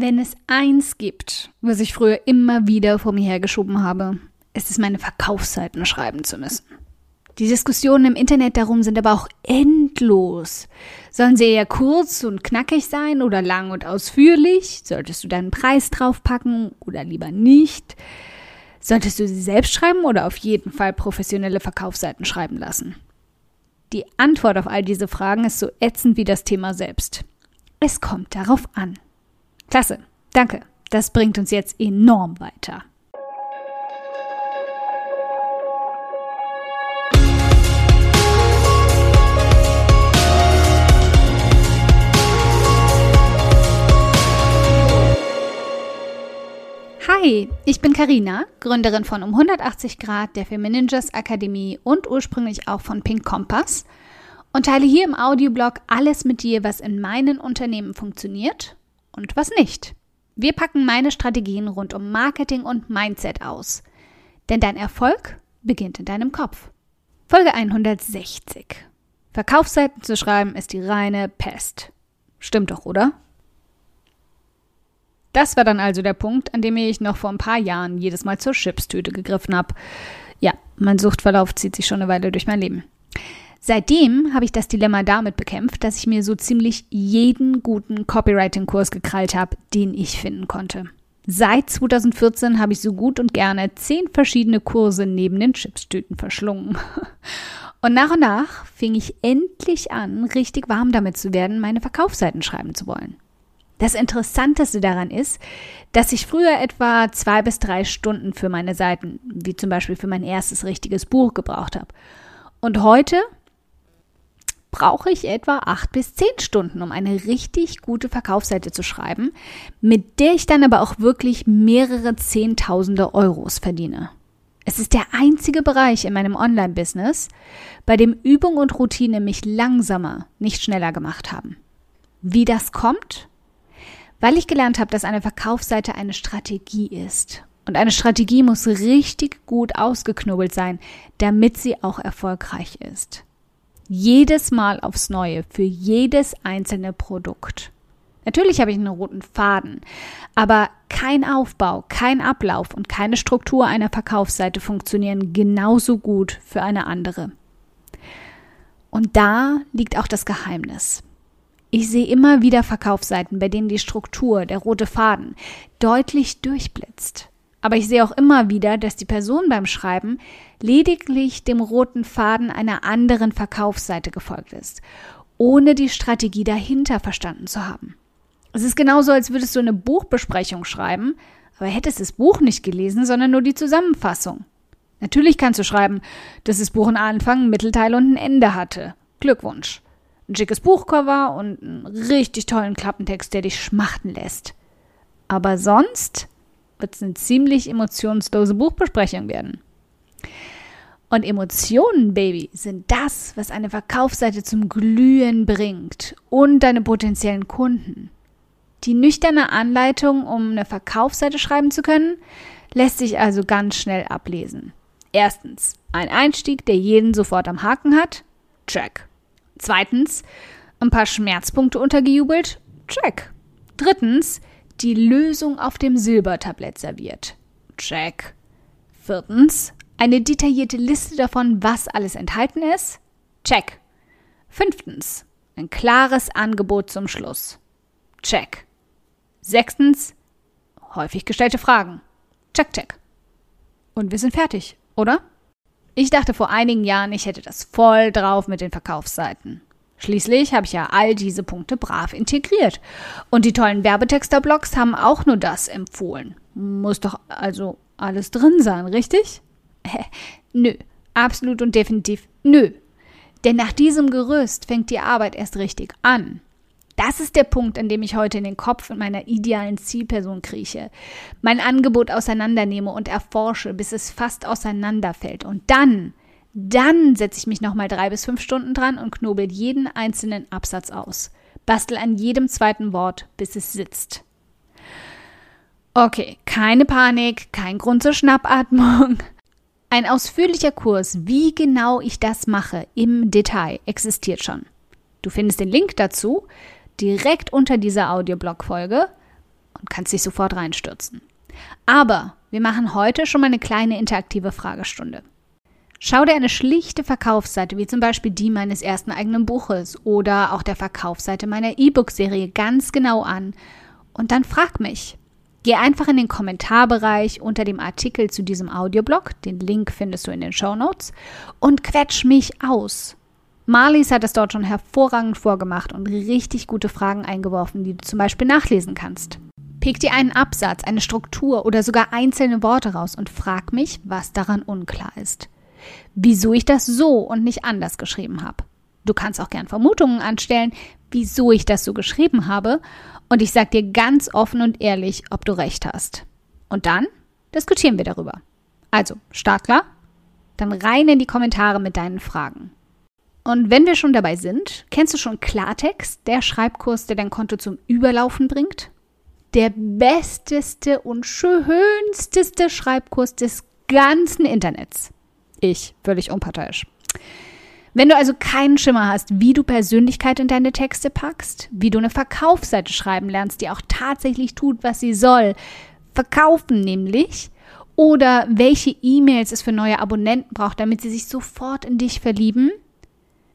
Wenn es eins gibt, was ich früher immer wieder vor mir hergeschoben habe, ist es meine Verkaufsseiten schreiben zu müssen. Die Diskussionen im Internet darum sind aber auch endlos. Sollen sie eher kurz und knackig sein oder lang und ausführlich? Solltest du deinen Preis draufpacken oder lieber nicht? Solltest du sie selbst schreiben oder auf jeden Fall professionelle Verkaufsseiten schreiben lassen? Die Antwort auf all diese Fragen ist so ätzend wie das Thema selbst. Es kommt darauf an. Klasse, danke. Das bringt uns jetzt enorm weiter. Hi, ich bin Karina, Gründerin von um 180 Grad der Feminingers Akademie und ursprünglich auch von Pink Kompass und teile hier im Audioblog alles mit dir, was in meinen Unternehmen funktioniert und was nicht. Wir packen meine Strategien rund um Marketing und Mindset aus. Denn dein Erfolg beginnt in deinem Kopf. Folge 160. Verkaufsseiten zu schreiben ist die reine Pest. Stimmt doch, oder? Das war dann also der Punkt, an dem ich noch vor ein paar Jahren jedes Mal zur Chipstüte gegriffen habe. Ja, mein Suchtverlauf zieht sich schon eine Weile durch mein Leben. Seitdem habe ich das Dilemma damit bekämpft, dass ich mir so ziemlich jeden guten Copywriting-Kurs gekrallt habe, den ich finden konnte. Seit 2014 habe ich so gut und gerne zehn verschiedene Kurse neben den Chipstüten verschlungen. Und nach und nach fing ich endlich an, richtig warm damit zu werden, meine Verkaufsseiten schreiben zu wollen. Das Interessanteste daran ist, dass ich früher etwa zwei bis drei Stunden für meine Seiten, wie zum Beispiel für mein erstes richtiges Buch, gebraucht habe. Und heute brauche ich etwa acht bis zehn Stunden, um eine richtig gute Verkaufsseite zu schreiben, mit der ich dann aber auch wirklich mehrere Zehntausende Euros verdiene. Es ist der einzige Bereich in meinem Online-Business, bei dem Übung und Routine mich langsamer, nicht schneller gemacht haben. Wie das kommt? Weil ich gelernt habe, dass eine Verkaufsseite eine Strategie ist. Und eine Strategie muss richtig gut ausgeknobelt sein, damit sie auch erfolgreich ist. Jedes Mal aufs Neue, für jedes einzelne Produkt. Natürlich habe ich einen roten Faden, aber kein Aufbau, kein Ablauf und keine Struktur einer Verkaufsseite funktionieren genauso gut für eine andere. Und da liegt auch das Geheimnis. Ich sehe immer wieder Verkaufsseiten, bei denen die Struktur, der rote Faden, deutlich durchblitzt. Aber ich sehe auch immer wieder, dass die Person beim Schreiben lediglich dem roten Faden einer anderen Verkaufsseite gefolgt ist, ohne die Strategie dahinter verstanden zu haben. Es ist genauso, als würdest du eine Buchbesprechung schreiben, aber hättest das Buch nicht gelesen, sondern nur die Zusammenfassung. Natürlich kannst du schreiben, dass das Buch einen Anfang, einen Mittelteil und ein Ende hatte. Glückwunsch. Ein schickes Buchcover und einen richtig tollen Klappentext, der dich schmachten lässt. Aber sonst wird es eine ziemlich emotionslose Buchbesprechung werden. Und Emotionen, Baby, sind das, was eine Verkaufsseite zum Glühen bringt und deine potenziellen Kunden. Die nüchterne Anleitung, um eine Verkaufsseite schreiben zu können, lässt sich also ganz schnell ablesen. Erstens, ein Einstieg, der jeden sofort am Haken hat. Check. Zweitens, ein paar Schmerzpunkte untergejubelt. Check. Drittens, die Lösung auf dem Silbertablett serviert. Check. Viertens, eine detaillierte Liste davon, was alles enthalten ist. Check. Fünftens, ein klares Angebot zum Schluss. Check. Sechstens, häufig gestellte Fragen. Check, check. Und wir sind fertig, oder? Ich dachte vor einigen Jahren, ich hätte das voll drauf mit den Verkaufsseiten. Schließlich habe ich ja all diese Punkte brav integriert. Und die tollen Werbetexter-Blogs haben auch nur das empfohlen. Muss doch also alles drin sein, richtig? nö, absolut und definitiv nö. Denn nach diesem Gerüst fängt die Arbeit erst richtig an. Das ist der Punkt, an dem ich heute in den Kopf meiner idealen Zielperson krieche, mein Angebot auseinandernehme und erforsche, bis es fast auseinanderfällt. Und dann, dann setze ich mich nochmal drei bis fünf Stunden dran und knobel jeden einzelnen Absatz aus. Bastel an jedem zweiten Wort, bis es sitzt. Okay, keine Panik, kein Grund zur Schnappatmung. Ein ausführlicher Kurs, wie genau ich das mache, im Detail, existiert schon. Du findest den Link dazu direkt unter dieser Audioblog-Folge. Und kannst dich sofort reinstürzen. Aber wir machen heute schon mal eine kleine interaktive Fragestunde. Schau dir eine schlichte Verkaufsseite wie zum Beispiel die meines ersten eigenen Buches oder auch der Verkaufsseite meiner E-Book-Serie ganz genau an und dann frag mich. Geh einfach in den Kommentarbereich unter dem Artikel zu diesem Audioblog, den Link findest du in den Show Notes, und quetsch mich aus. Marlies hat es dort schon hervorragend vorgemacht und richtig gute Fragen eingeworfen, die du zum Beispiel nachlesen kannst. Pick dir einen Absatz, eine Struktur oder sogar einzelne Worte raus und frag mich, was daran unklar ist wieso ich das so und nicht anders geschrieben habe. Du kannst auch gern Vermutungen anstellen, wieso ich das so geschrieben habe, und ich sage dir ganz offen und ehrlich, ob du recht hast. Und dann diskutieren wir darüber. Also, Startklar? Dann rein in die Kommentare mit deinen Fragen. Und wenn wir schon dabei sind, kennst du schon Klartext, der Schreibkurs, der dein Konto zum Überlaufen bringt? Der besteste und schönsteste Schreibkurs des ganzen Internets. Ich, völlig unparteiisch. Wenn du also keinen Schimmer hast, wie du Persönlichkeit in deine Texte packst, wie du eine Verkaufsseite schreiben lernst, die auch tatsächlich tut, was sie soll, verkaufen nämlich, oder welche E-Mails es für neue Abonnenten braucht, damit sie sich sofort in dich verlieben,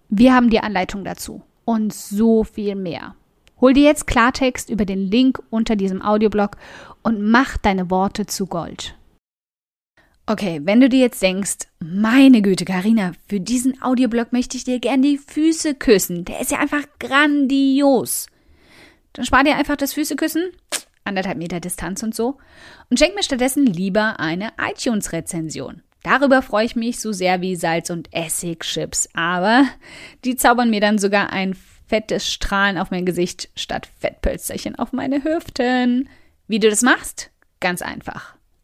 wir haben die Anleitung dazu und so viel mehr. Hol dir jetzt Klartext über den Link unter diesem Audioblog und mach deine Worte zu Gold. Okay, wenn du dir jetzt denkst, meine Güte, Karina, für diesen Audioblog möchte ich dir gern die Füße küssen. Der ist ja einfach grandios. Dann spar dir einfach das Füßeküssen, anderthalb Meter Distanz und so, und schenk mir stattdessen lieber eine iTunes-Rezension. Darüber freue ich mich so sehr wie Salz- und Essigchips, aber die zaubern mir dann sogar ein fettes Strahlen auf mein Gesicht statt Fettpölsterchen auf meine Hüften. Wie du das machst? Ganz einfach.